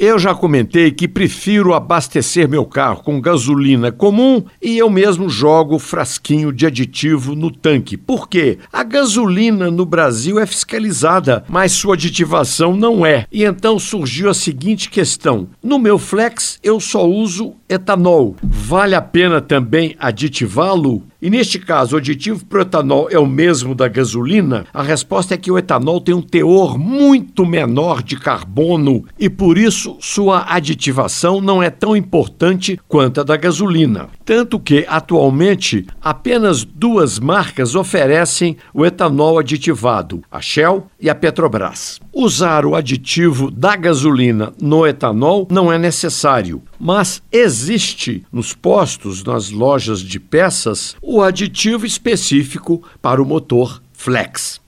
Eu já comentei que prefiro abastecer meu carro com gasolina comum e eu mesmo jogo frasquinho de aditivo no tanque. Por quê? A gasolina no Brasil é fiscalizada, mas sua aditivação não é. E então surgiu a seguinte questão: no meu Flex eu só uso etanol. Vale a pena também aditivá-lo? E neste caso, o aditivo para o etanol é o mesmo da gasolina? A resposta é que o etanol tem um teor muito menor de carbono e por isso sua aditivação não é tão importante quanto a da gasolina. Tanto que, atualmente, apenas duas marcas oferecem o etanol aditivado: a Shell e a Petrobras. Usar o aditivo da gasolina no etanol não é necessário, mas existe nos postos, nas lojas de peças, o aditivo específico para o motor Flex.